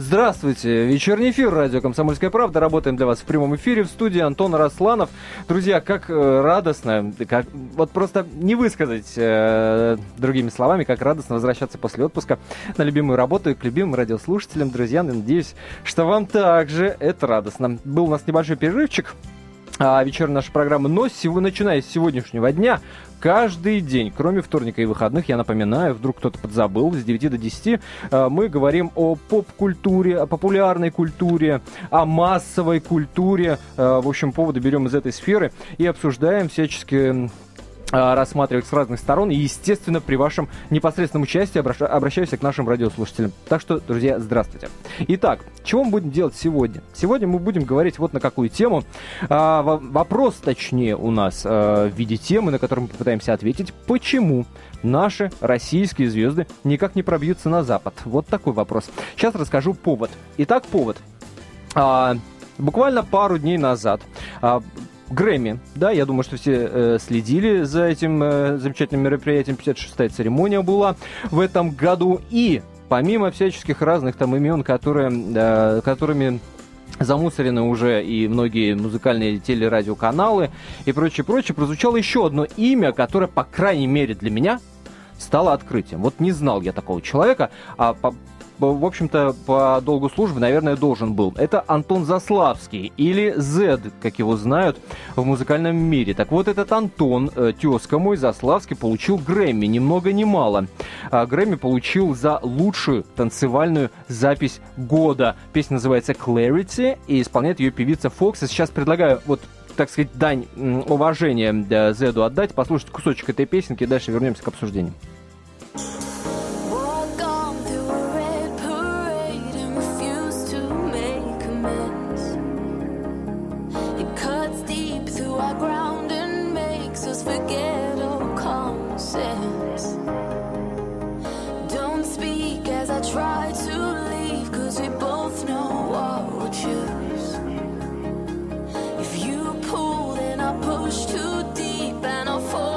Здравствуйте. Вечерний эфир радио «Комсомольская правда». Работаем для вас в прямом эфире в студии Антон Росланов. Друзья, как э, радостно, как, вот просто не высказать э, другими словами, как радостно возвращаться после отпуска на любимую работу и к любимым радиослушателям. Друзья, надеюсь, что вам также это радостно. Был у нас небольшой перерывчик а, вечерняя наша программа. Но сегодня, начиная с сегодняшнего дня, каждый день, кроме вторника и выходных, я напоминаю, вдруг кто-то подзабыл, с 9 до 10 а, мы говорим о поп-культуре, о популярной культуре, о массовой культуре. А, в общем, поводы берем из этой сферы и обсуждаем всячески а, рассматривать с разных сторон. И, естественно, при вашем непосредственном участии обращаюсь к нашим радиослушателям. Так что, друзья, здравствуйте. Итак, чего мы будем делать сегодня? Сегодня мы будем говорить вот на какую тему. А, вопрос, точнее, у нас а, в виде темы, на которую мы попытаемся ответить. Почему наши российские звезды никак не пробьются на Запад? Вот такой вопрос. Сейчас расскажу повод. Итак, повод. А, буквально пару дней назад а, Грэмми, да, я думаю, что все э, следили за этим э, замечательным мероприятием. 56-я церемония была в этом году. И помимо всяческих разных там имен, которые, э, которыми замусорены уже и многие музыкальные телерадиоканалы и прочее, прочее, прозвучало еще одно имя, которое, по крайней мере, для меня стало открытием. Вот не знал я такого человека, а по, в общем-то, по долгу службы, наверное, должен был. Это Антон Заславский, или Зед, как его знают в музыкальном мире. Так вот, этот Антон, э, тезка мой, Заславский, получил Грэмми, ни много ни мало. А Грэмми получил за лучшую танцевальную запись года. Песня называется Clarity, и исполняет ее певица Фокс. И сейчас предлагаю вот так сказать, дань уважения э, Зеду отдать, послушать кусочек этой песенки, и дальше вернемся к обсуждению. push too deep and I'll fall.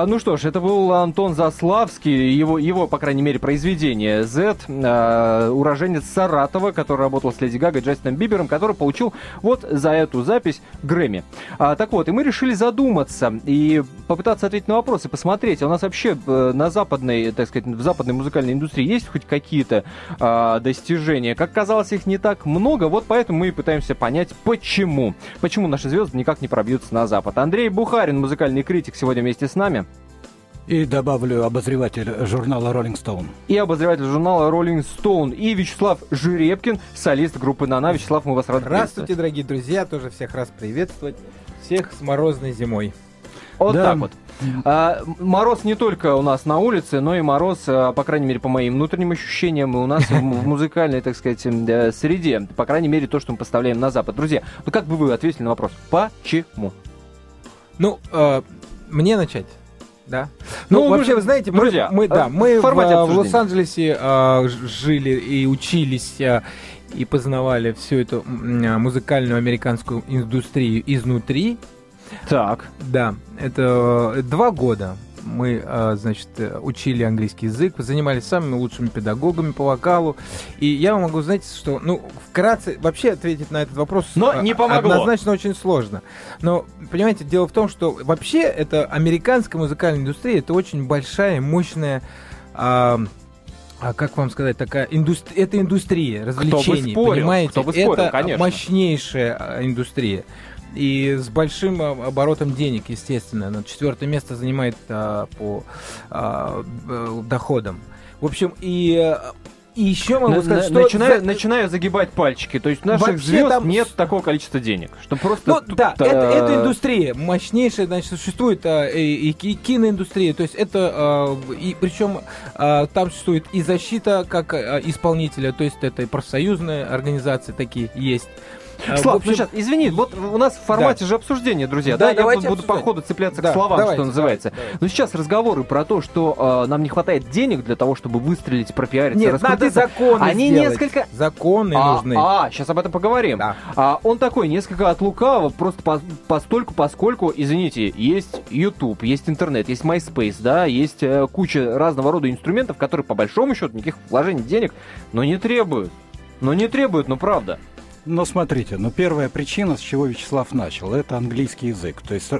А, ну что ж, это был Антон Заславский, его, его по крайней мере, произведение Z, а, уроженец Саратова, который работал с Леди Гагой, Джастином Бибером, который получил вот за эту запись Грэмми. А, так вот, и мы решили задуматься и попытаться ответить на вопросы, посмотреть, а у нас вообще э, на западной, так сказать, в западной музыкальной индустрии есть хоть какие-то а, достижения? Как казалось, их не так много, вот поэтому мы и пытаемся понять, почему. Почему наши звезды никак не пробьются на Запад. Андрей Бухарин, музыкальный критик, сегодня вместе с нами. И добавлю обозреватель журнала Rolling Stone. И обозреватель журнала Rolling Stone. И Вячеслав Жеребкин, солист группы «Нана». Вячеслав, мы вас рады Здравствуйте, дорогие друзья. Тоже всех раз приветствовать. Всех с морозной зимой. Вот да. так вот. А, мороз не только у нас на улице, но и мороз, а, по крайней мере, по моим внутренним ощущениям, и у нас в музыкальной, так сказать, среде. По крайней мере, то, что мы поставляем на Запад. Друзья, ну как бы вы ответили на вопрос? Почему? Ну, э, мне начать. Да. Ну, ну вообще, вы знаете, друзья, мы, да, мы в, в, Лос-Анджелесе э, жили и учились э, и познавали всю эту э, музыкальную американскую индустрию изнутри. Так. Да, это два года мы, а, значит, учили английский язык, занимались самыми лучшими педагогами по вокалу. И я вам могу, знаете, что, ну, вкратце, вообще ответить на этот вопрос Но не помогло. однозначно очень сложно. Но, понимаете, дело в том, что вообще это американская музыкальная индустрия, это очень большая, мощная... А, а как вам сказать, такая индустрия, это индустрия развлечений, Кто бы спорил, понимаете? Кто бы спорил, это конечно. мощнейшая а, индустрия. И с большим оборотом денег, естественно. Но четвертое место занимает а, по а, доходам. В общем, и и еще могу на, сказать, что... Начинаю, за... начинаю загибать пальчики. То есть наших Вообще звезд там... нет такого количества денег. Что просто... Ну, тут, да, а... это, это индустрия. Мощнейшая, значит, существует а, и, и киноиндустрия. То есть это... А, и, причем а, там существует и защита как а, исполнителя. То есть это и профсоюзные организации такие есть. А, Слав, общем... ну сейчас, извини, вот у нас в формате да. же обсуждения, друзья, да, да я буду обсуждать. по ходу цепляться да, к словам, давайте, что называется. Давайте, Но сейчас разговоры про то, что э, нам не хватает денег для того, чтобы выстрелить, пропиариться, Нет, надо законы Они сделать. несколько... Законы а, нужны. А, сейчас об этом поговорим. Да. А, он такой, несколько от лукава, просто по, постольку, поскольку, извините, есть YouTube, есть интернет, есть MySpace, да, есть э, куча разного рода инструментов, которые по большому счету никаких вложений денег, но не требуют. Но не требуют, ну правда. Но смотрите, ну первая причина, с чего Вячеслав начал, это английский язык. То есть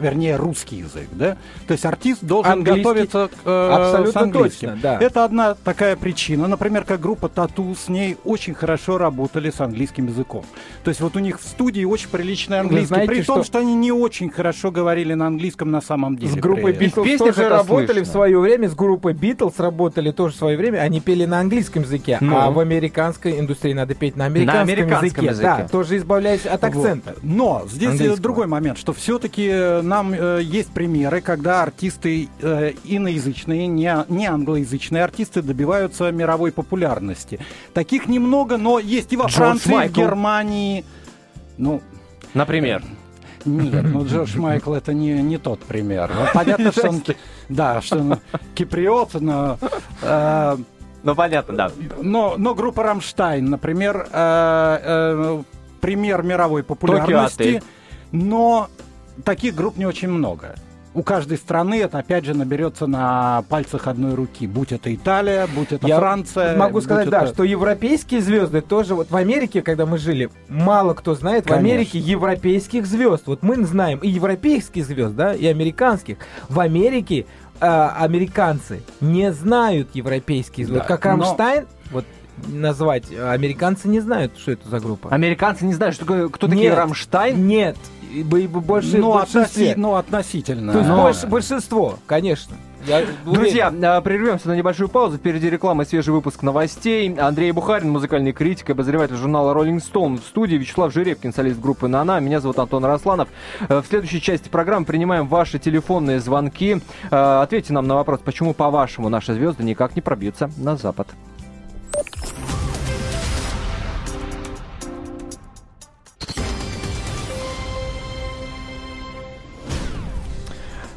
вернее, русский язык, да? То есть артист должен Английский, готовиться к, э, абсолютно с английским. Точно, да. Это одна такая причина. Например, как группа Тату, с ней очень хорошо работали с английским языком. То есть вот у них в студии очень приличный английский, знаете, при том, что... что они не очень хорошо говорили на английском на самом деле. С группой Битлз тоже работали слышно. в свое время, с группой Битлз работали тоже в свое время, они пели на английском языке, ну. а в американской индустрии надо петь на американском, на американском языке. языке. Да, тоже избавляясь от акцента. Вот. Но здесь другой момент, что все-таки нам э, есть примеры, когда артисты э, иноязычные, не, не англоязычные артисты добиваются мировой популярности. Таких немного, но есть и во Джордж Франции, Майкл. в Германии. Ну, Например? Э, нет, ну Джордж Майкл это не, не тот пример. Ну, понятно, что он, да, что он киприот, но... Э, ну, понятно, да. Но, но группа «Рамштайн», например, э, э, пример мировой популярности, но таких групп не очень много. У каждой страны это, опять же, наберется на пальцах одной руки. Будь это Италия, будь это Я Франция. Могу сказать, да, что европейские звезды тоже, вот в Америке, когда мы жили, мало кто знает Конечно. в Америке европейских звезд. Вот мы знаем и европейских звезд, да, и американских. В Америке э, американцы не знают европейские звезды. Да, как Рамштайн, но... вот назвать. Американцы не знают, что это за группа. Американцы не знают, что, кто такие нет, Рамштайн? Нет, больше, ну, относи, ну, относительно. То есть но... больше, большинство, конечно. Я Друзья, а, прервемся на небольшую паузу. Впереди реклама и свежий выпуск новостей. Андрей Бухарин, музыкальный критик, обозреватель журнала Rolling Stone. В студии Вячеслав Жеребкин, солист группы «Нана». Меня зовут Антон Росланов. Э, в следующей части программы принимаем ваши телефонные звонки. Э, ответьте нам на вопрос, почему, по-вашему, наши звезды никак не пробьются на Запад.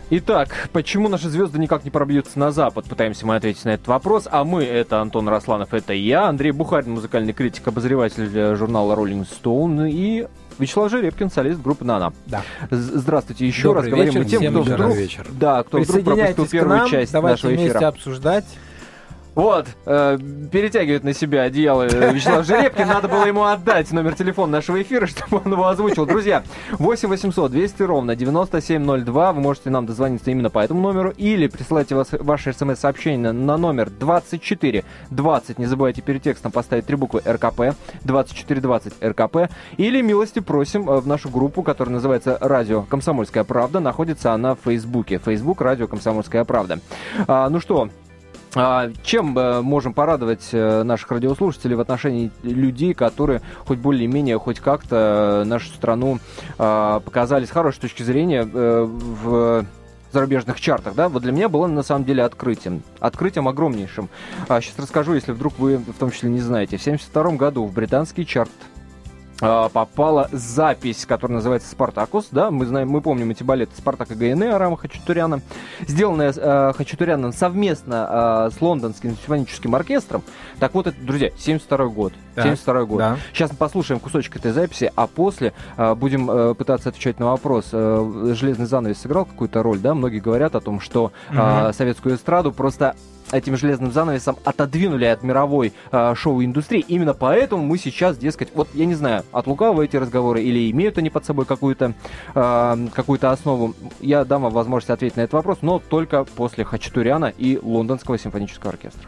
Итак, почему наши звезды никак не пробьются на Запад? Пытаемся мы ответить на этот вопрос. А мы, это Антон Росланов, это я, Андрей Бухарин, музыкальный критик, обозреватель журнала Rolling Stone и Вячеслав Жеребкин, солист группы «Нана». Да. Здравствуйте еще Добрый раз. Говорим вечер, мы тем, кто вдруг, вечер. Да, кто вдруг пропустил первую нам, часть нашего эфира. вместе обсуждать. Вот, э, перетягивает на себя одеяло Вячеслав Жеребкин. Надо было ему отдать номер телефона нашего эфира, чтобы он его озвучил. Друзья, 8 800 200 ровно 9702. Вы можете нам дозвониться именно по этому номеру или присылайте вас, ваше смс-сообщение на номер 24 20. Не забывайте перед текстом поставить три буквы РКП. 2420 РКП. Или милости просим э, в нашу группу, которая называется «Радио Комсомольская правда». Находится она в Фейсбуке. Фейсбук «Радио Комсомольская правда». А, ну что, чем э, можем порадовать э, наших радиослушателей в отношении людей, которые хоть более-менее, хоть как-то нашу страну а, показали с хорошей точки зрения э, в зарубежных чартах, да, вот для меня было на самом деле открытием. Открытием огромнейшим. А, сейчас расскажу, если вдруг вы в том числе не знаете. В 1972 году в британский чарт а, попала запись, которая называется «Спартакус». Да, мы знаем, мы помним эти балеты «Спартак» и ГНЭ Арама Хачатуряна, сделанная э, Хачатуряном совместно э, с Лондонским симфоническим оркестром. Так вот, это, друзья, 72 год. Так, 72 год. Да. Сейчас мы послушаем кусочек этой записи, а после э, будем э, пытаться отвечать на вопрос. Э, «Железный занавес» сыграл какую-то роль, да? Многие говорят о том, что э, советскую эстраду просто этим железным занавесом отодвинули от мировой э, шоу-индустрии. Именно поэтому мы сейчас, дескать, вот я не знаю, от лукавого эти разговоры или имеют они под собой какую-то э, какую-то основу. Я дам вам возможность ответить на этот вопрос, но только после Хачатуряна и Лондонского симфонического оркестра.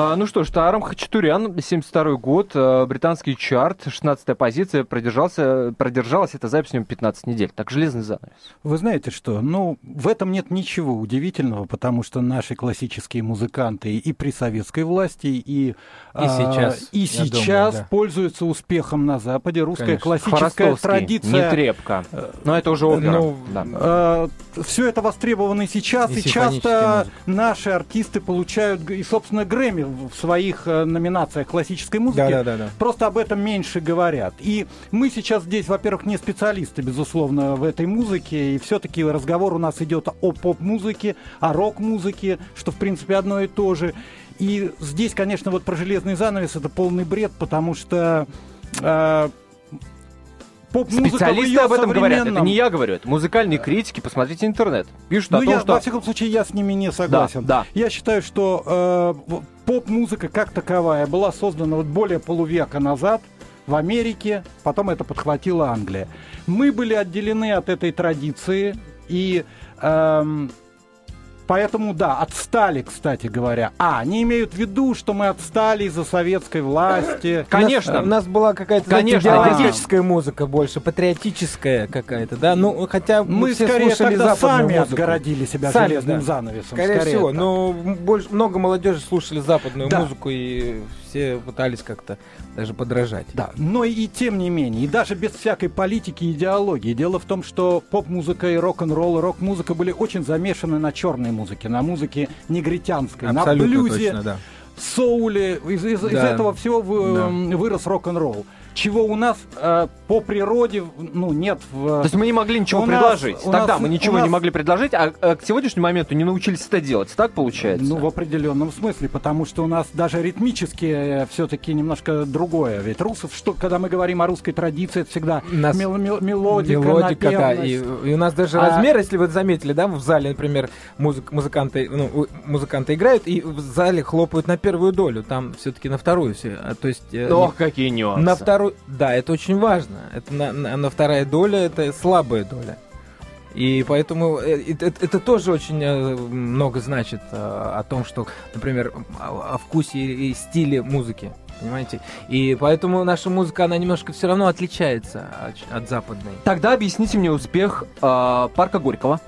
А, ну что ж, Тарам Хачатурян, 72 год, э, британский чарт, 16 позиция, продержался, продержалась эта запись у него 15 недель. Так, железный занавес. Вы знаете что, ну, в этом нет ничего удивительного, потому что наши классические музыканты и при советской власти, и, и а, сейчас, и сейчас думаю, да. пользуются успехом на Западе. Русская Конечно. классическая традиция... не трепка. Но это уже опера. Ну, да. а, все это востребовано и сейчас, и, и часто музыка. наши артисты получают, и, собственно, Грэмми в своих э, номинациях классической музыки да, да, да, да. просто об этом меньше говорят. И мы сейчас здесь, во-первых, не специалисты, безусловно, в этой музыке, и все-таки разговор у нас идет о поп-музыке, о рок-музыке, что, в принципе, одно и то же. И здесь, конечно, вот про железный занавес это полный бред, потому что э, Специалисты об этом говорят. Это не я говорю, это музыкальные критики. Посмотрите интернет. Пишут ну, о том, я, что... Во всяком случае, я с ними не согласен. Да, да. Я считаю, что э, поп-музыка как таковая была создана вот более полувека назад в Америке, потом это подхватила Англия. Мы были отделены от этой традиции, и эм, Поэтому, да, отстали, кстати говоря. А, они имеют в виду, что мы отстали из-за советской власти. Конечно. У нас, у нас была какая-то Конечно, идеологическая музыка больше, патриотическая какая-то, да? Ну, хотя мы, мы все скорее слушали тогда сами музыку. отгородили себя сами, железным да. занавесом. Скорее, скорее всего, так. но больше, много молодежи слушали западную да. музыку и все пытались как-то даже подражать. Да, но и тем не менее, и даже без всякой политики и идеологии. Дело в том, что поп-музыка и рок-н-ролл, рок-музыка были очень замешаны на черной музыке, на музыке негритянской, Абсолютно на блюзе, точно, да. соуле. Из, из, да. из этого всего вы, да. вырос рок-н-ролл чего у нас э, по природе ну, нет. В... То есть мы не могли ничего у предложить. Нас, Тогда нас, мы ничего нас... не могли предложить, а, а к сегодняшнему моменту не научились это делать. Так получается? Ну, в определенном смысле, потому что у нас даже ритмически э, все-таки немножко другое. Ведь русов, что, когда мы говорим о русской традиции, это всегда нас... мел, мел, мелодика, мелодика да, и, и у нас даже а... размер, если вы заметили, да, в зале, например, музык, музыканты, ну, музыканты играют, и в зале хлопают на первую долю, там все-таки на вторую все. А, то есть, э, Ох, какие нюансы. На вторую да, это очень важно. Это на, на, на вторая доля, это слабая доля. И поэтому э, это, это тоже очень э, много значит э, о том, что, например, о вкусе и стиле музыки. Понимаете? И поэтому наша музыка, она немножко все равно отличается от, от западной. Тогда объясните мне успех э, парка Горького.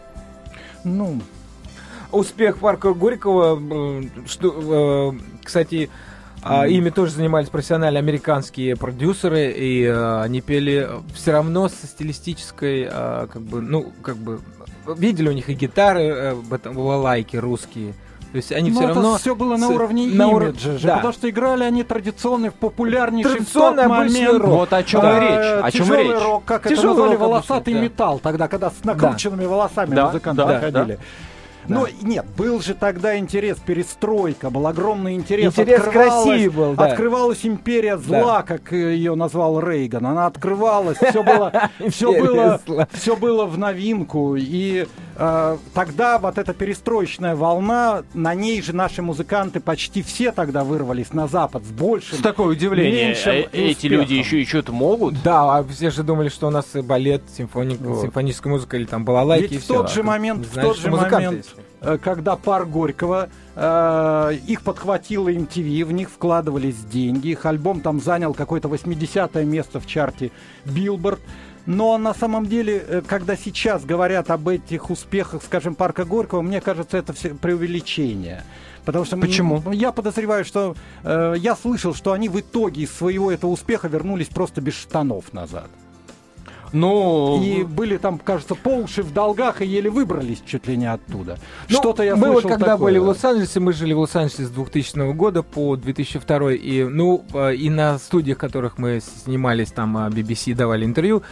Ну, успех парка Горького, что, э, кстати, а, ими тоже занимались профессиональные американские продюсеры, и а, они пели все равно со стилистической, а, как бы, ну, как бы, видели у них и гитары, а, балалайки русские. То есть они Но все равно... все было на уровне на имиджа же, да. потому что играли они традиционный, популярнейший Традиционный в тот момент. Рок. Вот о чем а, речь. О чем речь. рок, как тяжелый это назвали, рок, волосатый да. металл, тогда, когда с накрученными да. волосами да, музыканты да, ходили. Да. Но нет, был же тогда интерес, перестройка, был огромный интерес. Интерес красивый был, да. Открывалась империя зла, да. как ее назвал Рейган. Она открывалась, все было, все было, все было в новинку. И э, тогда вот эта перестроечная волна, на ней же наши музыканты почти все тогда вырвались на Запад с большим. С такое удивление. Э, эти люди еще и что-то могут? Да, а все же думали, что у нас балет, симфоник, вот. симфоническая музыка или там балалайки Ведь и в все. тот же момент, в тот же момент Э, когда пар Горького, э, их подхватила MTV, в них вкладывались деньги, их альбом там занял какое-то 80 место в чарте Billboard. Но на самом деле, э, когда сейчас говорят об этих успехах, скажем, парка Горького, мне кажется, это все преувеличение. Потому что Почему? Я подозреваю, что э, я слышал, что они в итоге из своего этого успеха вернулись просто без штанов назад. Ну... И были там, кажется, по уши в долгах и еле выбрались чуть ли не оттуда. Ну, Что-то я мы слышал вот когда такое. были в Лос-Анджелесе, мы жили в Лос-Анджелесе с 2000 года по 2002, и, ну, э, и на студиях, которых мы снимались, там BBC а, давали интервью,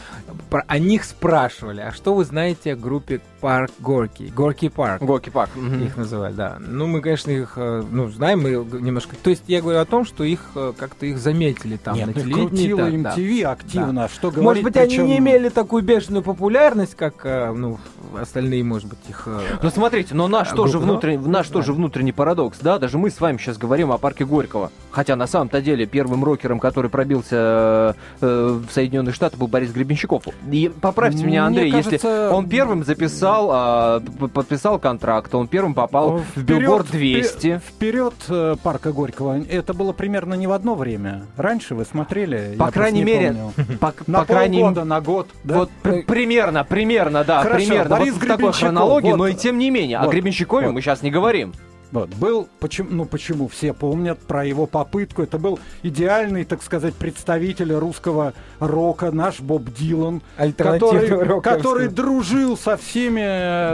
про, о них спрашивали, а что вы знаете о группе Парк Горки? Gorky Park. Gorky Park. Их называли, да. Ну, мы, конечно, их, э, ну, знаем, мы немножко... То есть я говорю о том, что их э, как-то их заметили там Нет, на ну, телевидении. Крутила MTV да. активно, да. что говорить, Может быть, причем... они не имели такую бешеную популярность, как э, ну, остальные, может быть, их... Ну, смотрите, но наш, тоже, внутренний, наш да. тоже внутренний парадокс, да? Даже мы с вами сейчас говорим о парке Горького. Хотя, на самом-то деле, первым рокером, который пробился э, в Соединенные Штаты, был Борис Гребенщиков. И поправьте меня, Андрей, Мне кажется... если он первым записал подписал, а, подписал контракт, он первым попал в Билборд 200. Вперед э, парка Горького. Это было примерно не в одно время. Раньше вы смотрели? По крайней мере, по, на по крайней года, на год. Да? Вот примерно, примерно, да, Хорошо, примерно. Борис вот в такой хронологии, вот, но и тем не менее. Вот, о Гребенщикове вот. мы сейчас не говорим. Вот, был, почему, ну почему все помнят про его попытку, это был идеальный, так сказать, представитель русского рока, наш Боб Дилан, который, который дружил со всеми,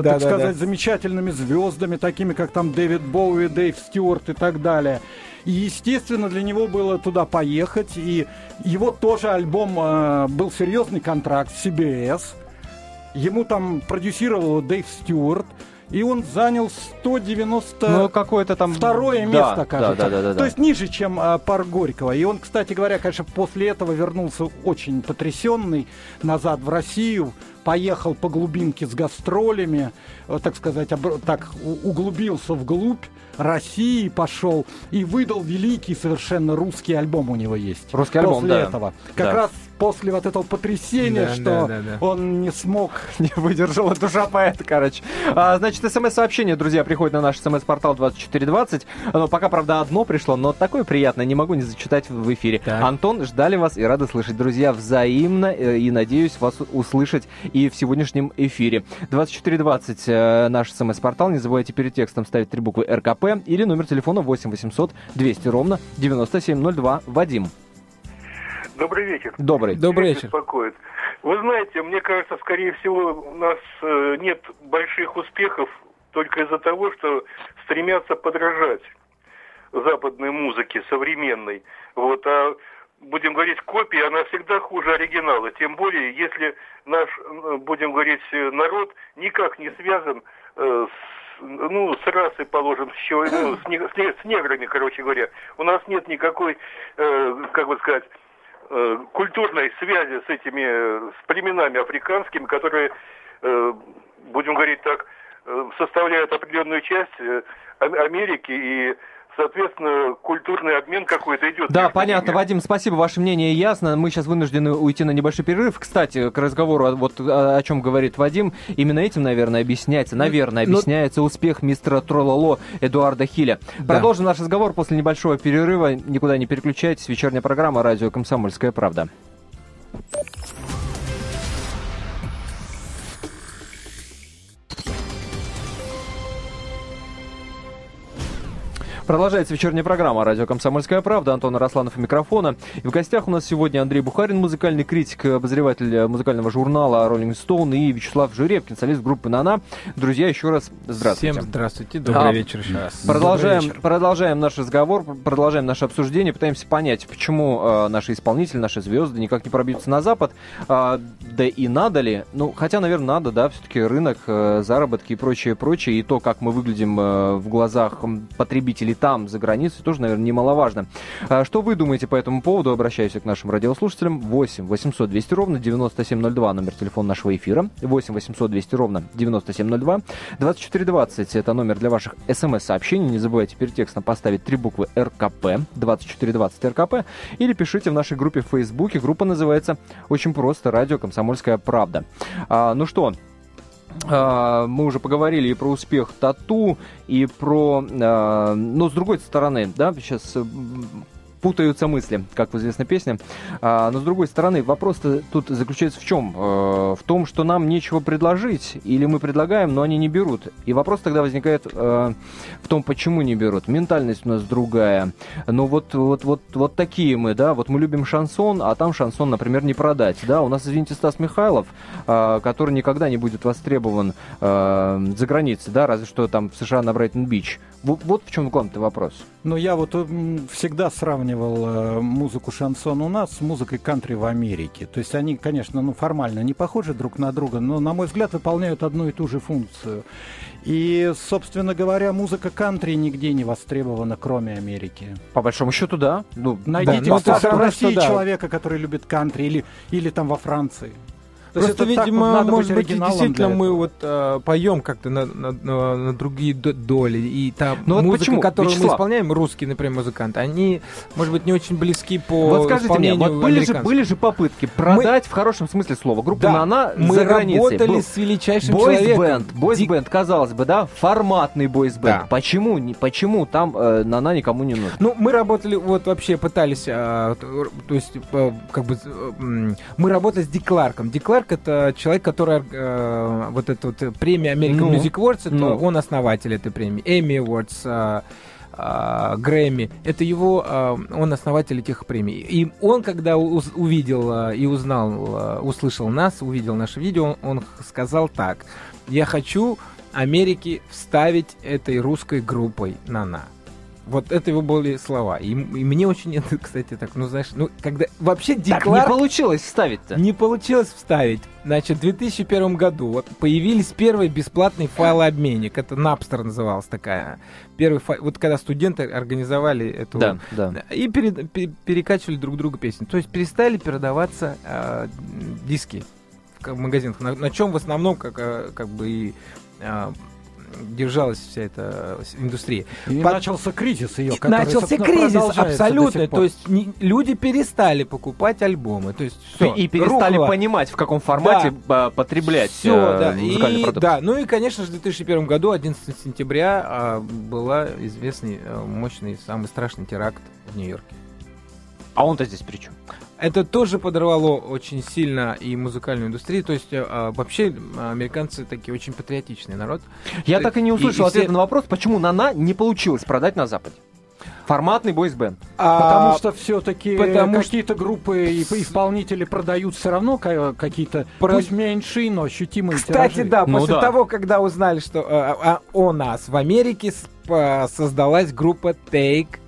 да, так да, сказать, да. замечательными звездами, такими как там Дэвид Боуи, Дэйв Стюарт и так далее. И, естественно, для него было туда поехать, и его тоже альбом, э, был серьезный контракт с CBS, ему там продюсировал Дэйв Стюарт, и он занял 190 ну, какое-то там второе да, место, кажется. Да, да, да, да, То есть ниже, чем а, пар Горького. И он, кстати говоря, конечно, после этого вернулся очень потрясенный назад в Россию, поехал по глубинке с гастролями, э, так сказать, так углубился вглубь России пошел и выдал великий совершенно русский альбом у него есть. Русский альбом, После да. этого. Как да. раз после вот этого потрясения, да, что да, да, да. он не смог, не выдержал душа поэта, короче. А, значит, смс-сообщение, друзья, приходит на наш смс-портал 2420. Оно пока, правда, одно пришло, но такое приятное, не могу не зачитать в эфире. Так. Антон, ждали вас и рады слышать, друзья, взаимно, э, и надеюсь вас услышать и в сегодняшнем эфире. 2420 э, наш смс-портал, не забывайте перед текстом ставить три буквы РКП или номер телефона 8 800 200 ровно 9702. Вадим. Добрый вечер. Добрый. Добрый вечер. Беспокоит. Вы знаете, мне кажется, скорее всего, у нас э, нет больших успехов только из-за того, что стремятся подражать западной музыке, современной. Вот, а будем говорить, копия, она всегда хуже оригинала. Тем более, если наш, будем говорить, народ никак не связан э, с ну, с расой, положим, с, ну, с, не, с, с неграми, короче говоря. У нас нет никакой, э, как бы сказать, Э, культурной связи с этими, э, с племенами африканскими, которые, э, будем говорить так, составляют определенную часть Америки и соответственно, культурный обмен какой-то идет. Да, понятно, ними. Вадим, спасибо, ваше мнение ясно. Мы сейчас вынуждены уйти на небольшой перерыв. Кстати, к разговору, вот о, чем говорит Вадим, именно этим, наверное, объясняется, наверное, Но... объясняется успех мистера Трололо Эдуарда Хиля. Да. Продолжим наш разговор после небольшого перерыва. Никуда не переключайтесь. Вечерняя программа «Радио Комсомольская правда». Продолжается вечерняя программа «Радио Комсомольская правда». Антон Росланов у микрофона. И в гостях у нас сегодня Андрей Бухарин, музыкальный критик, обозреватель музыкального журнала Rolling Stone и Вячеслав Жирепкин, солист группы «Нана». Друзья, еще раз здравствуйте. Всем здравствуйте, добрый а, вечер еще раз. Продолжаем, вечер. продолжаем наш разговор, продолжаем наше обсуждение, пытаемся понять, почему э, наши исполнители, наши звезды никак не пробьются на Запад, э, да и надо ли, ну, хотя, наверное, надо, да, все-таки рынок, э, заработки и прочее, прочее, и то, как мы выглядим э, в глазах потребителей там, за границей, тоже, наверное, немаловажно. А что вы думаете по этому поводу? Обращаюсь к нашим радиослушателям. 8 800 200 ровно 9702, номер телефона нашего эфира. 8 800 200 ровно 9702. 2420 это номер для ваших смс-сообщений. Не забывайте перед текстом поставить три буквы РКП, 2420 РКП, или пишите в нашей группе в Фейсбуке. Группа называется очень просто «Радио Комсомольская правда». А, ну что, мы уже поговорили и про успех тату, и про... Uh, но с другой стороны, да, сейчас путаются мысли, как в известной песне. А, но с другой стороны, вопрос тут заключается в чем? Э, в том, что нам нечего предложить, или мы предлагаем, но они не берут. И вопрос тогда возникает э, в том, почему не берут. Ментальность у нас другая. Ну вот, вот, вот, вот такие мы, да, вот мы любим шансон, а там шансон, например, не продать. Да, у нас, извините, Стас Михайлов, э, который никогда не будет востребован за границей, да, разве что там в США на Брайтон-Бич. Вот, вот в чем главный вопрос. Ну, я вот всегда сравнивал э, музыку шансон у нас с музыкой кантри в Америке. То есть они, конечно, ну, формально не похожи друг на друга, но, на мой взгляд, выполняют одну и ту же функцию. И, собственно говоря, музыка кантри нигде не востребована, кроме Америки. По большому счету, да. Ну, Найдите да, в России да. человека, который любит кантри, или, или там во Франции. Просто, видимо, может быть, действительно мы вот э, поем как-то на, на, на, на другие доли. И та ну, музыка, вот почему? которую Вячеслав? мы исполняем, русские, например, музыканты, они, может быть, не очень близки по Вот скажите мне, вот были же, были же попытки продать, мы... в хорошем смысле слова, группу да, «Нана» мы за границей. Мы работали Был с величайшим бойс человеком. Бойс-бенд, казалось бы, да, форматный бойс-бенд. Да. Почему, не, почему там э, «Нана» никому не нужен? Ну, мы работали, вот вообще пытались, э, то есть, э, как бы, э, мы работали с Дикларком. Дикларк это человек, который э, вот эта вот премия American ну, Music Awards, это ну. он основатель этой премии. Эмми Awards, э, э, Грэмми, это его, э, он основатель этих премий. И он, когда уз, увидел э, и узнал, э, услышал нас, увидел наше видео, он, он сказал так: "Я хочу Америке вставить этой русской группой на-на". Вот это его были слова. И, и мне очень это, кстати, так, ну, знаешь, ну, когда вообще Диклар... Так не получилось вставить-то. Не получилось вставить. Значит, в 2001 году вот появились первые бесплатные файлообменник. Это Napster называлась такая. Первый файл... Вот когда студенты организовали эту... Да, да. И перед, перекачивали друг друга песни. То есть перестали передаваться э, диски в магазинах. На, на чем в основном как, э, как бы и э, держалась вся эта индустрия. И Под... начался кризис ее, который, Начался кризис, абсолютно. То есть не, люди перестали покупать альбомы. То есть все, и, перестали рухло. понимать, в каком формате да. потреблять все, э, да. музыкальный и, продукт. Да, ну и, конечно же, в 2001 году, 11 сентября, э, была известный, э, мощный, самый страшный теракт в Нью-Йорке. А он-то здесь при чем? Это тоже подорвало очень сильно и музыкальную индустрию. То есть а, вообще американцы такие очень патриотичный народ. Я так и не услышал и, ответа все... на вопрос, почему Нана не получилось продать на Западе. Форматный бойсбенд. А, потому что все-таки потому какие-то группы и исполнители продают все равно какие-то, Про... пусть меньшие, но ощутимые Кстати, тиражи. да, ну, после да. того, когда узнали, что а, а, о нас в Америке создалась группа Take,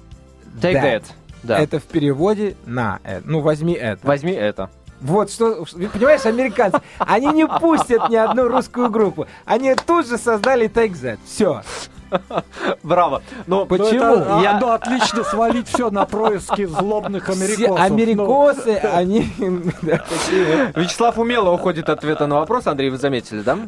Take That. that. Да. Это в переводе на это. Ну, возьми это. Возьми это. Вот что, понимаешь, американцы, они не пустят ни одну русскую группу. Они тут же создали Take That. Все. Браво. Но ну, почему? Это, я... Ну, отлично свалить все на происки злобных америкосов. Все америкосы, ну. они... Вячеслав умело уходит от ответа на вопрос, Андрей, вы заметили, да?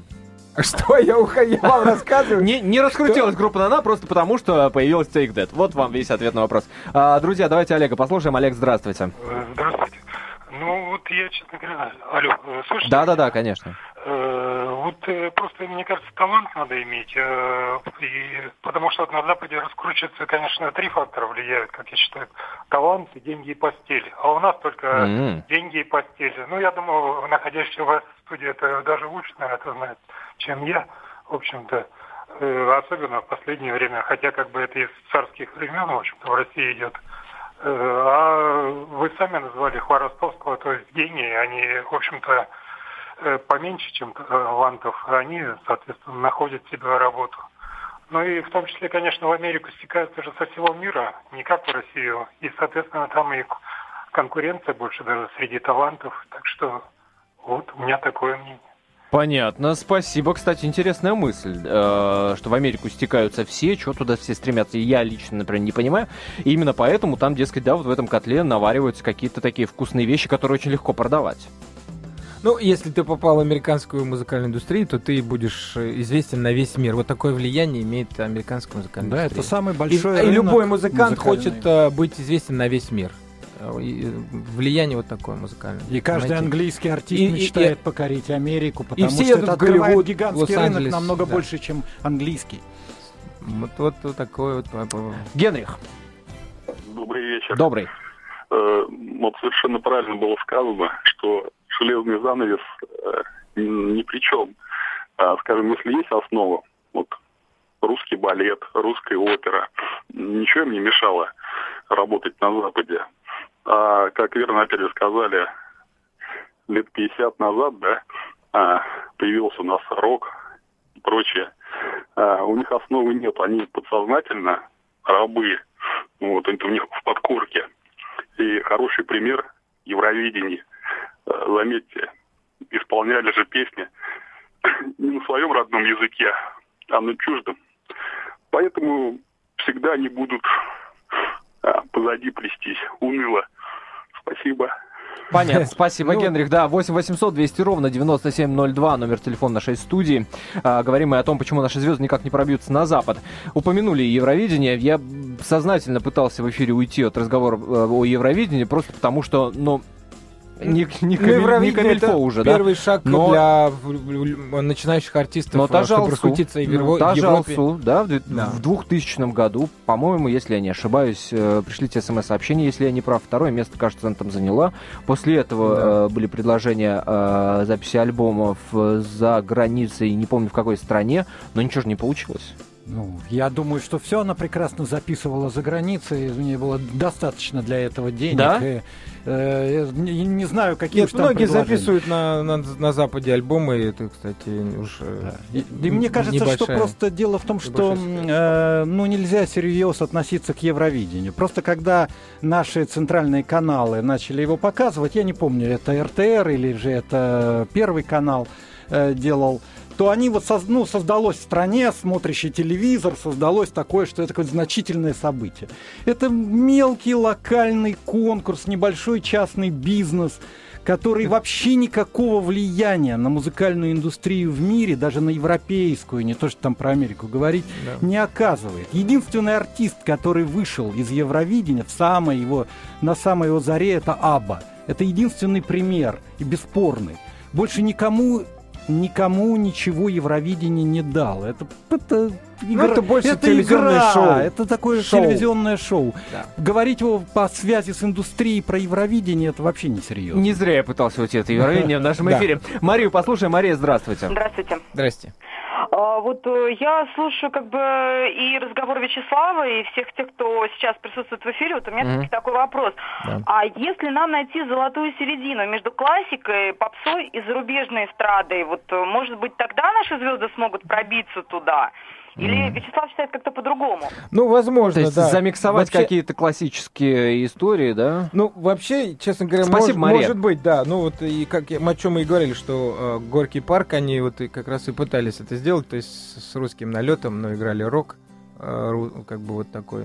Что я, я вам рассказываю? Не, не раскрутилась что? группа Нана просто потому, что появилась Take That. Вот вам весь ответ на вопрос. А, друзья, давайте Олега послушаем. Олег, здравствуйте. Здравствуйте. Ну, вот я, честно говоря... Алло, э, слышите? Да-да-да, конечно. Э, вот э, просто, мне кажется, талант надо иметь. И, потому что вот на Западе раскручивается, конечно, три фактора влияют, как я считаю. Талант, деньги и постель. А у нас только mm-hmm. деньги и постель. Ну, я думаю, находящийся у вас в студии, это даже лучше, наверное, это знает чем я, в общем-то, э, особенно в последнее время, хотя как бы это из царских времен, в общем-то, в России идет. Э, а вы сами назвали Хворостовского, то есть гении, они, в общем-то, э, поменьше, чем талантов, они, соответственно, находят себе работу. Ну и в том числе, конечно, в Америку стекаются же со всего мира, не как в Россию. И, соответственно, там и конкуренция больше даже среди талантов. Так что вот у меня такое мнение. Понятно, спасибо. Кстати, интересная мысль, э, что в Америку стекаются все, что туда все стремятся. И я лично, например, не понимаю. И именно поэтому там, дескать, да, вот в этом котле навариваются какие-то такие вкусные вещи, которые очень легко продавать. Ну, если ты попал в американскую музыкальную индустрию, то ты будешь э, известен на весь мир. Вот такое влияние имеет американская музыкальная да, индустрия. Да, это самый большой. И, и любой музыкант хочет uh, быть известен на весь мир. Э, влияние вот такое музыкальное. И каждый знаете. английский артист и, мечтает и, покорить Америку, потому и все что это открывает Голливуд, гигантский рынок намного да. больше, чем английский. Вот, вот, вот такой вот. Генрих. Добрый вечер. Добрый. Э, вот совершенно правильно было сказано, что железный занавес э, ни при чем. А, скажем, если есть основа, вот русский балет, русская опера, ничего им не мешало работать на Западе. А, как верно опять же сказали, лет 50 назад, да, а, появился у нас рок и прочее. А, у них основы нет, они подсознательно рабы. Вот, это у них в подкорке. И хороший пример Евровидения. А, заметьте, исполняли же песни не на своем родном языке, а на чуждом. Поэтому всегда они будут а, позади плестись, уныло. Спасибо. Понятно, спасибо, ну, Генрих. Да, 8 800 200 ровно 9702, номер телефона нашей студии. А, говорим мы о том, почему наши звезды никак не пробьются на Запад. Упомянули Евровидение. Я сознательно пытался в эфире уйти от разговора э, о Евровидении, просто потому что, ну, не, не, ну, не камильфо уже, да? Первый шаг но... для начинающих артистов, но та чтобы раскрутиться и в ну, та Европе. Алсу, да, в, да. в 2000 году, по-моему, если я не ошибаюсь, э, пришлите смс-сообщение, если я не прав, второе место, кажется, она там заняла. После этого да. э, были предложения э, записи альбомов за границей, не помню в какой стране, но ничего же не получилось. Ну, я думаю, что все она прекрасно записывала за границей. У нее было достаточно для этого денег. Да? И, э, не, не знаю, какие Нет, многие записывают на, на, на Западе альбомы. Это, кстати, уже. Да. И, и мне кажется, небольшая, что просто дело в том, что э, ну, нельзя серьезно относиться к Евровидению. Просто когда наши центральные каналы начали его показывать, я не помню, это РТР или же это Первый канал э, делал то они вот соз, ну, создалось в стране, смотрящий телевизор, создалось такое, что это такое значительное событие. Это мелкий локальный конкурс, небольшой частный бизнес, который вообще никакого влияния на музыкальную индустрию в мире, даже на европейскую, не то что там про Америку говорить, да. не оказывает. Единственный артист, который вышел из Евровидения в самой его, на самой его заре, это Аба. Это единственный пример и бесспорный. Больше никому никому ничего Евровидение не дало. Это, это игра, ну, это больше это телевизионное игра, шоу. Это такое шоу. телевизионное шоу. Да. Говорить его по связи с индустрией про Евровидение, это вообще не серьезно. Не зря я пытался уйти от Евровидения в нашем эфире. Марию послушаем. Мария, здравствуйте. Здравствуйте. Здрасте. А, вот э, я слушаю как бы и разговор Вячеслава, и всех тех, кто сейчас присутствует в эфире. Вот у меня mm-hmm. такой вопрос. Да. А если нам найти золотую середину между классикой, попсой и зарубежной эстрадой, вот э, может быть тогда наши звезды смогут пробиться туда? Или Вячеслав считает как-то по-другому? Ну, возможно, То есть да. замиксовать вообще... какие-то классические истории, да? Ну, вообще, честно говоря, Спасибо, может, может быть, да. Ну, вот и как о чем мы и говорили, что э, Горький парк, они вот и как раз и пытались это сделать, то есть с русским налетом, но играли рок, э, как бы вот такой.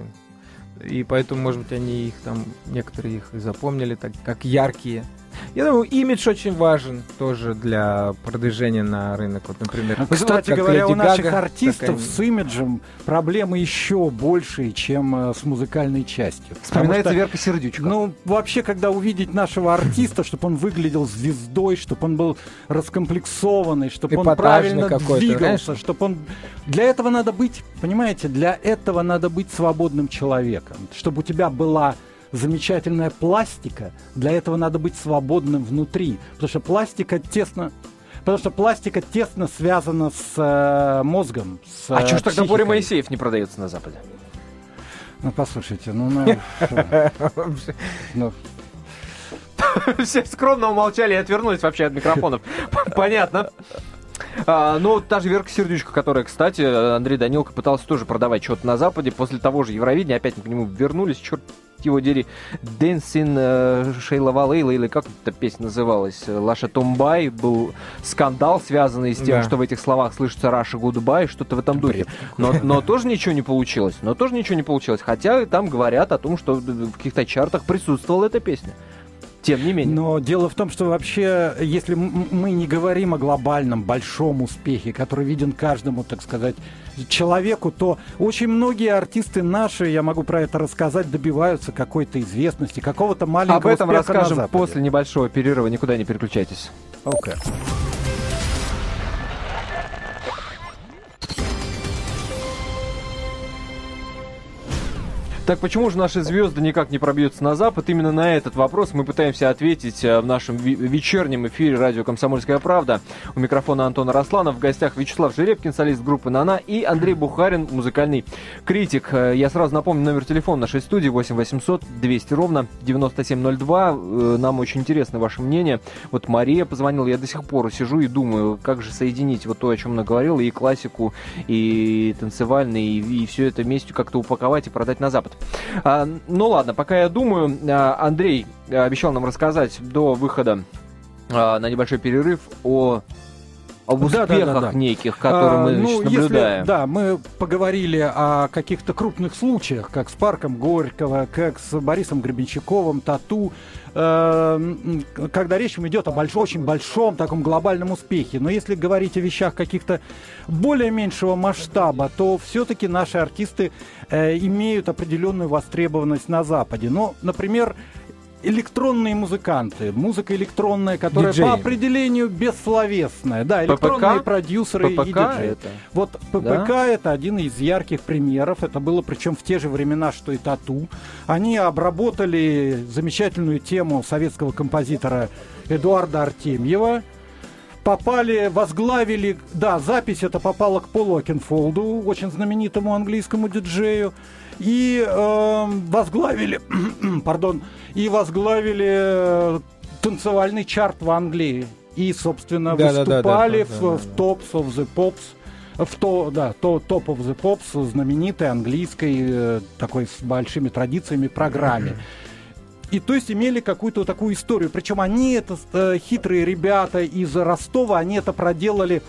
И поэтому, может быть, они их там, некоторые их и запомнили так, как яркие. Я думаю, имидж очень важен тоже для продвижения на рынок. Вот, например, ну, кстати говоря, у наших Гага, артистов такая... с имиджем проблемы еще большие, чем э, с музыкальной частью. Вспоминается что, Верка Сердючка. Ну, вообще, когда увидеть нашего артиста, чтобы он выглядел звездой, чтобы он был раскомплексованный, чтобы он правильно двигался, чтобы он... Для этого надо быть, понимаете, для этого надо быть свободным человеком, чтобы у тебя была замечательная пластика, для этого надо быть свободным внутри, потому что пластика тесно Потому что пластика тесно связана с э, мозгом. С, а э, что ж тогда Боря Моисеев не продается на Западе? Ну, послушайте, ну... ну, ну. Все скромно умолчали и отвернулись вообще от микрофонов. Понятно. А, ну, та же Верка Сердючка, которая, кстати, Андрей Данилко пытался тоже продавать что-то на Западе. После того же Евровидения опять к нему вернулись. Черт его дери э, Шейла Валейла, или как эта песня называлась, Лаша Томбай, был скандал, связанный с тем, да. что в этих словах слышится Russia Goodbye, что-то в этом духе. Но, но тоже ничего не получилось. Но тоже ничего не получилось. Хотя там говорят о том, что в каких-то чартах присутствовала эта песня тем не менее. Но дело в том, что вообще, если мы не говорим о глобальном большом успехе, который виден каждому, так сказать, человеку, то очень многие артисты наши, я могу про это рассказать, добиваются какой-то известности, какого-то маленького Об этом расскажем после небольшого перерыва. Никуда не переключайтесь. Okay. Так почему же наши звезды никак не пробьются на Запад? Именно на этот вопрос мы пытаемся ответить э, в нашем вечернем эфире радио «Комсомольская правда». У микрофона Антона Росланов, в гостях Вячеслав Жеребкин, солист группы «Нана» и Андрей Бухарин, музыкальный критик. Э, я сразу напомню номер телефона нашей студии 8 800 200 ровно 9702. Э, нам очень интересно ваше мнение. Вот Мария позвонила, я до сих пор сижу и думаю, как же соединить вот то, о чем она говорила, и классику, и танцевальный, и, и все это вместе как-то упаковать и продать на Запад. А, ну ладно, пока я думаю, а, Андрей обещал нам рассказать до выхода а, на небольшой перерыв о об успехах да, да, да, да. неких, которые а, мы ну, наблюдаем. Если, да, мы поговорили о каких-то крупных случаях, как с Парком Горького, как с Борисом Гребенщиковым, Тату, э, когда речь идет о большом, очень большом таком глобальном успехе. Но если говорить о вещах каких-то более меньшего масштаба, то все-таки наши артисты э, имеют определенную востребованность на Западе. Ну, например, электронные музыканты, музыка электронная, которая Диджей. по определению бессловесная. Да, электронные ППК? продюсеры ППК и диджеи. Это? Вот ППК да? это один из ярких примеров. Это было причем в те же времена, что и Тату. Они обработали замечательную тему советского композитора Эдуарда Артемьева попали, возглавили, да, запись это попала к Полу Окенфолду, очень знаменитому английскому диджею, и э, возглавили, пардон, и возглавили э, танцевальный чарт в Англии. И, собственно, да, выступали да, да, да, в, да, в Tops of the Pops в то, да, то Top of the Pops, знаменитой английской, э, такой с большими традициями программе. И то есть имели какую-то такую историю. Причем они, это э, хитрые ребята из Ростова, они это проделали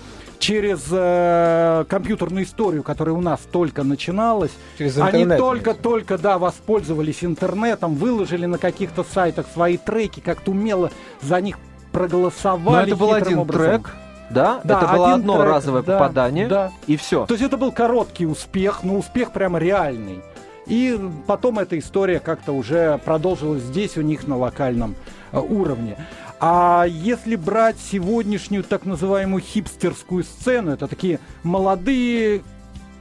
через э, компьютерную историю, которая у нас только начиналась. Через. Они только-только, да, воспользовались интернетом, выложили на каких-то сайтах свои треки, как-то умело за них проголосовали. Но это был один образом. трек. Да, да это было одно трек, разовое да, попадание, да. и все. То есть это был короткий успех, но успех прямо реальный. И потом эта история как-то уже продолжилась здесь у них на локальном э, уровне. А если брать сегодняшнюю так называемую хипстерскую сцену, это такие молодые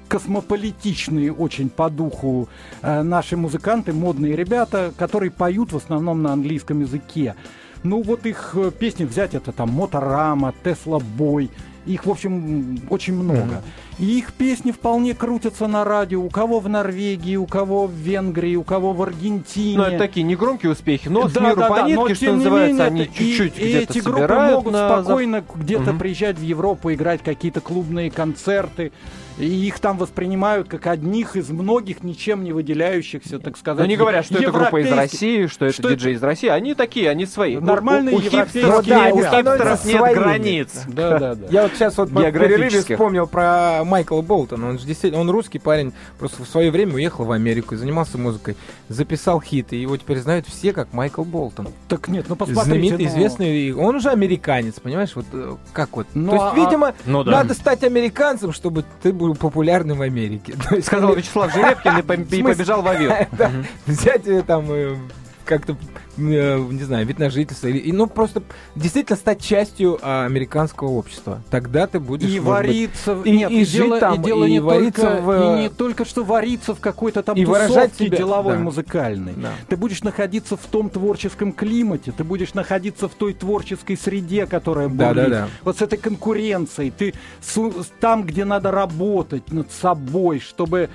космополитичные очень по духу э, наши музыканты, модные ребята, которые поют в основном на английском языке. Ну вот их э, песни взять, это там Моторама, Тесла Бой, их, в общем, очень много. Mm-hmm. И их песни вполне крутятся на радио. У кого в Норвегии, у кого в Венгрии, у кого в Аргентине. Ну, это такие негромкие успехи, но да, с миру да, по да, нитке, но, что называется, менее, они чуть-чуть и, где-то эти группы могут на... спокойно где-то mm-hmm. приезжать в Европу, играть какие-то клубные концерты и их там воспринимают как одних из многих ничем не выделяющихся, так сказать. Но не говорят, что это группа из России, что это что диджей из России. Они такие, они свои. Нормальные у, у европейские. Ну, да, у хипстеров нет своими. границ. Да, да, да. Я вот сейчас вот в перерыве вспомнил про Майкла Болтона. Он же действительно, он русский парень, просто в свое время уехал в Америку, занимался музыкой, записал хиты, и его теперь знают все как Майкл Болтон. Так нет, ну посмотрите. Знаменитый, ну... известный, он уже американец, понимаешь? Вот э, как вот. Ну, То есть, а... видимо, ну, да. надо стать американцем, чтобы ты был был популярным в Америке. Сказал Вячеслав Жеребкин и побежал в авион. Взять э, там э, как-то Э, не знаю, вид на жительство, или, ну, просто действительно стать частью а, американского общества. Тогда ты будешь... И вариться... Быть, и, нет, и, и жить там, и, дело и не только, в... И не только что вариться в какой-то там и выражать себя... деловой, да. музыкальной. Да. Ты будешь находиться в том творческом климате, ты будешь находиться в той творческой среде, которая будет. Да, да, да. Вот с этой конкуренцией. Ты с, там, где надо работать над собой, чтобы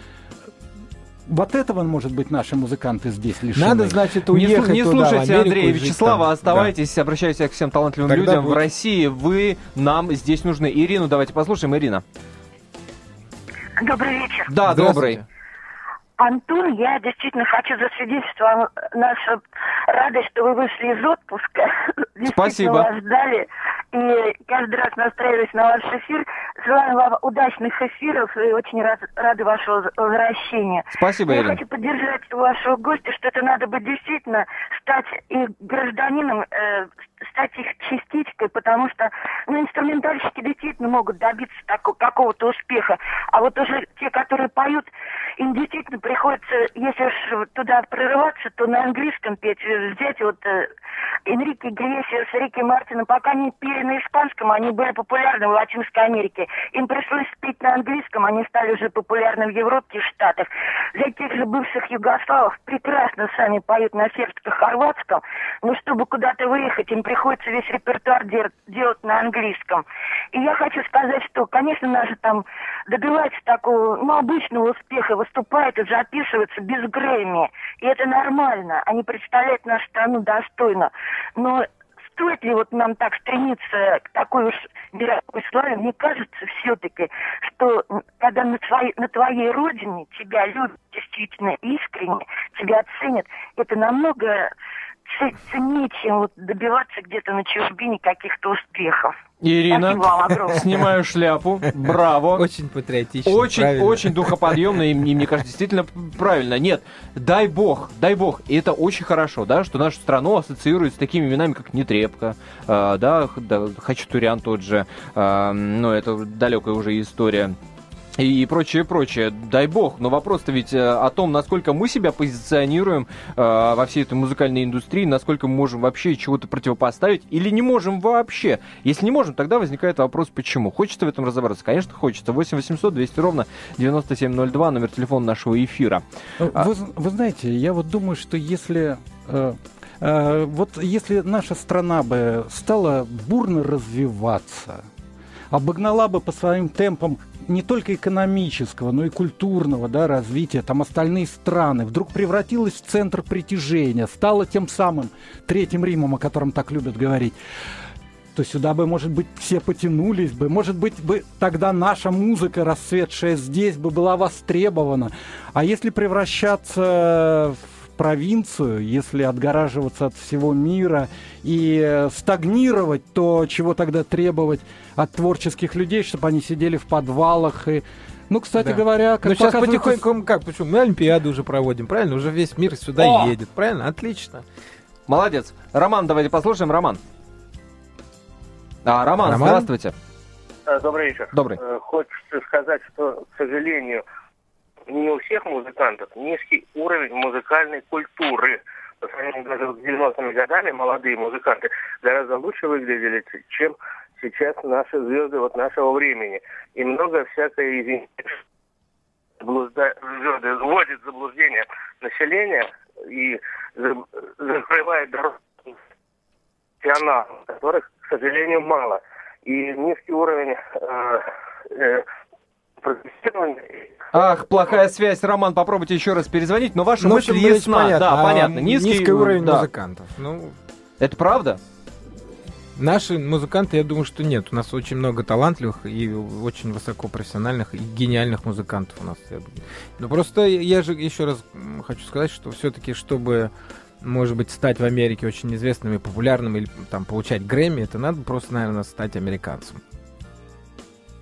вот этого, может быть, наши музыканты здесь лишены. Надо, значит, уехать Не, не туда, слушайте Андрея Вячеслава, там. оставайтесь, да. обращаюсь к всем талантливым Тогда людям будет... в России. Вы нам здесь нужны. Ирину давайте послушаем. Ирина. Добрый вечер. Да, добрый. Антон, я действительно хочу засвидетельствовать нашу радость, что вы вышли из отпуска. Спасибо. вас ждали. И каждый раз настраиваюсь на ваш эфир. Желаю вам удачных эфиров и очень рад, рады вашего возвращения. Спасибо, Я Ирина. хочу поддержать вашего гостя, что это надо быть действительно стать и гражданином, э, стать их частичкой, потому что ну, инструментальщики действительно могут добиться такого, какого-то успеха. А вот уже те, которые поют, им действительно приходится, если уж туда прорываться, то на английском петь. Взять вот э, Энрике Иглесиас, Рики Мартина, пока они пели на испанском, они были популярны в Латинской Америке. Им пришлось петь на английском, они стали уже популярны в Европе и Штатах. Для тех же бывших югославов прекрасно сами поют на сербско-хорватском, но чтобы куда-то выехать, им приходится весь репертуар де- делать на английском. И я хочу сказать, что, конечно, наши там добиваются такого, ну, обычного успеха, выступают и записываются без Грэмми. И это нормально. Они представляют нашу страну достойно. Но стоит ли вот нам так стремиться к такой уж мировой славе? Мне кажется все-таки, что когда на, твоей, на твоей родине тебя любят действительно искренне, тебя оценят, это намного ценнее, чем вот добиваться где-то на чужбине каких-то успехов. Ирина, снимаю шляпу. Браво. Очень патриотично. Очень, правильно. очень духоподъемно, и, и мне кажется, действительно правильно. Нет, дай бог, дай бог. И это очень хорошо, да, что нашу страну ассоциируют с такими именами, как Нетребко, э, да, да, Хачатурян тот же. Э, ну, это далекая уже история и прочее, прочее. Дай бог. Но вопрос-то ведь э, о том, насколько мы себя позиционируем э, во всей этой музыкальной индустрии, насколько мы можем вообще чего-то противопоставить или не можем вообще. Если не можем, тогда возникает вопрос, почему. Хочется в этом разобраться? Конечно, хочется. 8 800 200 ровно 9702, номер телефона нашего эфира. Вы, а... вы знаете, я вот думаю, что если... Э, э, вот если наша страна бы стала бурно развиваться, обогнала бы по своим темпам не только экономического, но и культурного да, развития, там остальные страны, вдруг превратилась в центр притяжения, стала тем самым Третьим Римом, о котором так любят говорить то сюда бы, может быть, все потянулись бы. Может быть, бы тогда наша музыка, расцветшая здесь, бы была востребована. А если превращаться в провинцию, если отгораживаться от всего мира и э, стагнировать, то чего тогда требовать от творческих людей, чтобы они сидели в подвалах и ну, кстати да. говоря, как Но сейчас потихоньку, как, почему? Мы Олимпиаду уже проводим, правильно? Уже весь мир сюда О! едет, правильно? Отлично. Молодец. Роман, давайте послушаем. Роман. А, Роман, Роман? здравствуйте. Э, добрый вечер. Добрый. Э, хочется сказать, что, к сожалению, не у всех музыкантов низкий уровень музыкальной культуры. По сравнению даже с 90-ми годами молодые музыканты гораздо лучше выглядели, чем сейчас наши звезды вот нашего времени. И много всякой, извините, блужда... вводит заблуждение населения и закрывает дорогу которых, к сожалению, мало. И низкий уровень э, э, Ах, плохая связь. Роман, попробуйте еще раз перезвонить, но ваша ну, мысль ясна. Понятно. Да, а понятно. Низкий, низкий уровень да. музыкантов. Ну, это правда? Наши музыканты, я думаю, что нет. У нас очень много талантливых и очень высокопрофессиональных и гениальных музыкантов у нас. Я думаю. Но просто я же еще раз хочу сказать, что все-таки, чтобы может быть, стать в Америке очень известным и популярным или там получать Грэмми, это надо просто, наверное, стать американцем.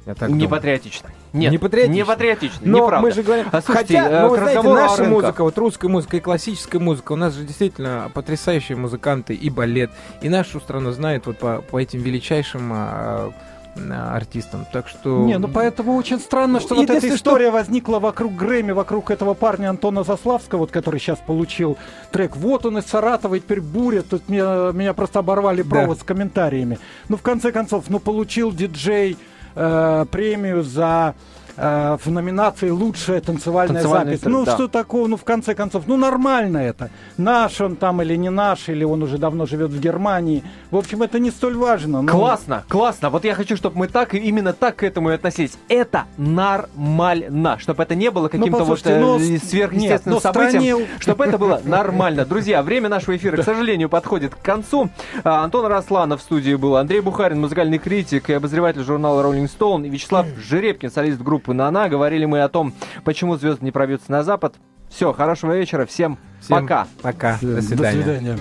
Я так не думаю. патриотично. Нет, не патриотично. Не патриотично, Но неправда. мы же говорим... А, слушайте, Хотя, ну, вы знаете, наша музыка, вот русская музыка и классическая музыка, у нас же действительно потрясающие музыканты и балет, и нашу страну знают вот по, по этим величайшим а, а артистам. Так что... Не, ну поэтому очень странно, что вот эта история что... возникла вокруг Грэмми, вокруг этого парня Антона Заславского, вот, который сейчас получил трек. Вот он из Саратова, и теперь буря. Тут меня, меня просто оборвали провод да. с комментариями. Ну, в конце концов, ну, получил диджей э, премию за э, в номинации «Лучшая танцевальная, танцевальная запись». Ну, да. что такого? Ну, в конце концов, ну, нормально это. Наш он там или не наш, или он уже давно живет в Германии. В общем, это не столь важно. Но... Классно, классно. Вот я хочу, чтобы мы так и именно так к этому и относились. Это нормально. Чтобы это не было ну, каким-то ну, вот э, но... сверхъестественным Нет, событием. Стране... Чтобы это было нормально. Друзья, время нашего эфира, к сожалению, подходит к концу. А, Антон Росланов в студии был, Андрей Бухарин, музыкальный критик и обозреватель журнала Rolling Stone, и Вячеслав Жеребкин, солист группы группы «Нана». Говорили мы о том, почему звезды не пробьются на запад. Все, хорошего вечера, всем, всем пока. Пока, до свидания. До свидания.